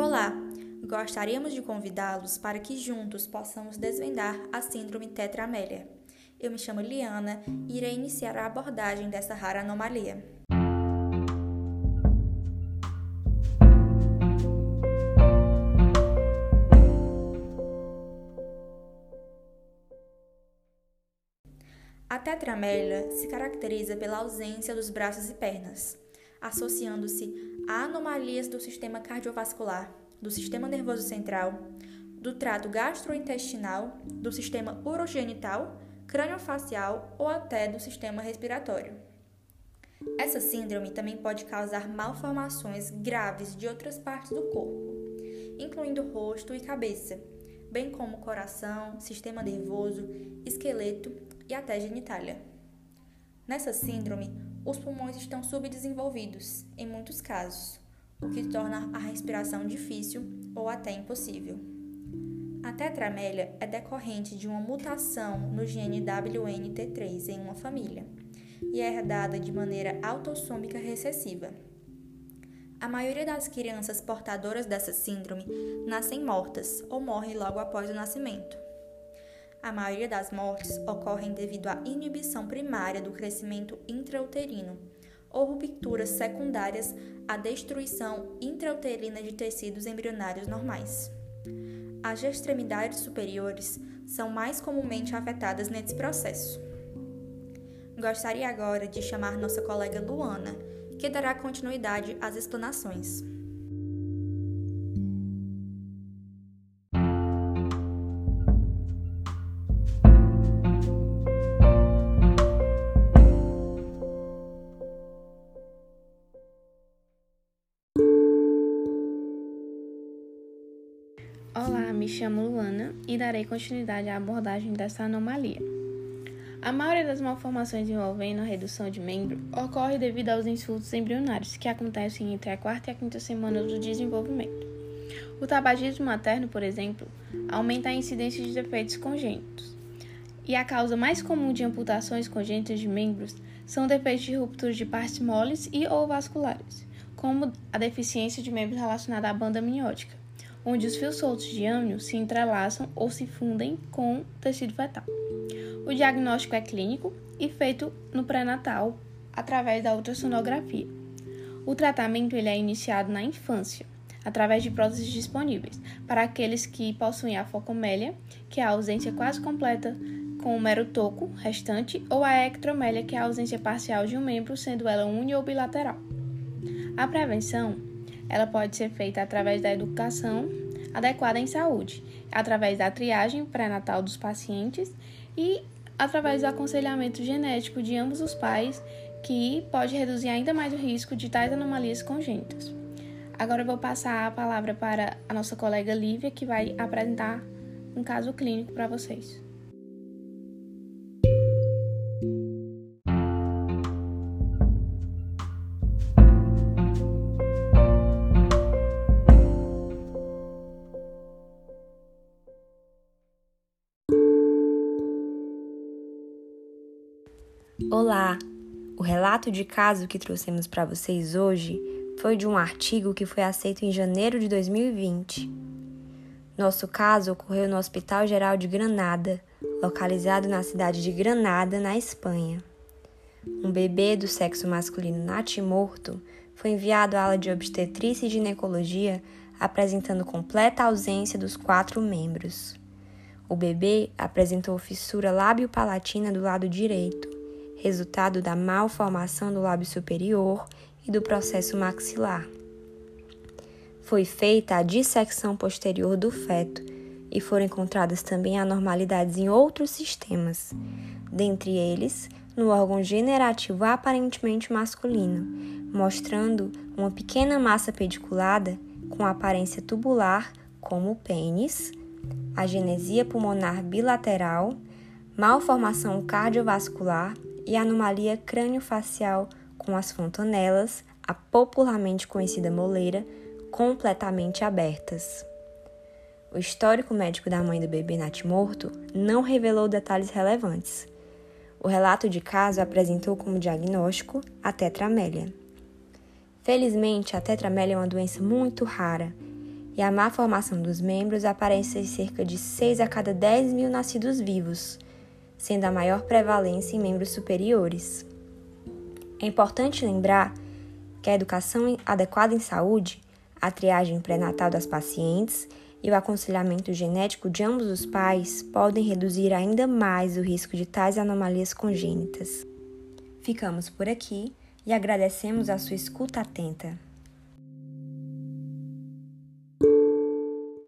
Olá! Gostaríamos de convidá-los para que juntos possamos desvendar a Síndrome Tetramélia. Eu me chamo Liana e irei iniciar a abordagem dessa rara anomalia. A tetramélia se caracteriza pela ausência dos braços e pernas, associando-se a anomalias do sistema cardiovascular, do sistema nervoso central, do trato gastrointestinal, do sistema urogenital, craniofacial ou até do sistema respiratório. Essa síndrome também pode causar malformações graves de outras partes do corpo, incluindo rosto e cabeça, bem como coração, sistema nervoso, esqueleto e até genitália. Nessa síndrome, os pulmões estão subdesenvolvidos, em muitos casos, o que torna a respiração difícil ou até impossível. A tetramélia é decorrente de uma mutação no gene WNT3 em uma família e é herdada de maneira autossômica recessiva. A maioria das crianças portadoras dessa síndrome nascem mortas ou morrem logo após o nascimento. A maioria das mortes ocorrem devido à inibição primária do crescimento intrauterino ou rupturas secundárias à destruição intrauterina de tecidos embrionários normais. As extremidades superiores são mais comumente afetadas nesse processo. Gostaria agora de chamar nossa colega Luana, que dará continuidade às explanações. Olá, me chamo Luana e darei continuidade à abordagem dessa anomalia. A maioria das malformações envolvendo a redução de membro ocorre devido aos insultos embrionários, que acontecem entre a quarta e a quinta semana do desenvolvimento. O tabagismo materno, por exemplo, aumenta a incidência de defeitos congênitos. E a causa mais comum de amputações congênitas de membros são defeitos de ruptura de partes moles e ou vasculares, como a deficiência de membros relacionada à banda amniótica onde os fios soltos de âmnio se entrelaçam ou se fundem com o tecido fetal. O diagnóstico é clínico e feito no pré-natal através da ultrassonografia. O tratamento ele é iniciado na infância, através de próteses disponíveis para aqueles que possuem a focomélia, que é a ausência quase completa com o mero toco restante, ou a ectromélia, que é a ausência parcial de um membro, sendo ela uni ou bilateral. A prevenção ela pode ser feita através da educação adequada em saúde, através da triagem pré-natal dos pacientes e através do aconselhamento genético de ambos os pais, que pode reduzir ainda mais o risco de tais anomalias congênitas. Agora eu vou passar a palavra para a nossa colega Lívia, que vai apresentar um caso clínico para vocês. Olá! O relato de caso que trouxemos para vocês hoje foi de um artigo que foi aceito em janeiro de 2020. Nosso caso ocorreu no Hospital Geral de Granada, localizado na cidade de Granada, na Espanha. Um bebê do sexo masculino natimorto foi enviado à ala de obstetrícia e ginecologia apresentando completa ausência dos quatro membros. O bebê apresentou fissura lábio-palatina do lado direito, resultado da malformação do lábio superior e do processo maxilar. Foi feita a dissecção posterior do feto e foram encontradas também anormalidades em outros sistemas, dentre eles no órgão generativo aparentemente masculino, mostrando uma pequena massa pediculada com aparência tubular, como o pênis, a genesia pulmonar bilateral, malformação cardiovascular e anomalia crânio-facial com as fontanelas, a popularmente conhecida moleira, completamente abertas. O histórico médico da mãe do bebê natimorto não revelou detalhes relevantes. O relato de caso apresentou como diagnóstico a tetramélia. Felizmente, a tetramélia é uma doença muito rara e a má formação dos membros aparece em cerca de 6 a cada 10 mil nascidos vivos, sendo a maior prevalência em membros superiores. É importante lembrar que a educação adequada em saúde, a triagem pré-natal das pacientes e o aconselhamento genético de ambos os pais podem reduzir ainda mais o risco de tais anomalias congênitas. Ficamos por aqui e agradecemos a sua escuta atenta.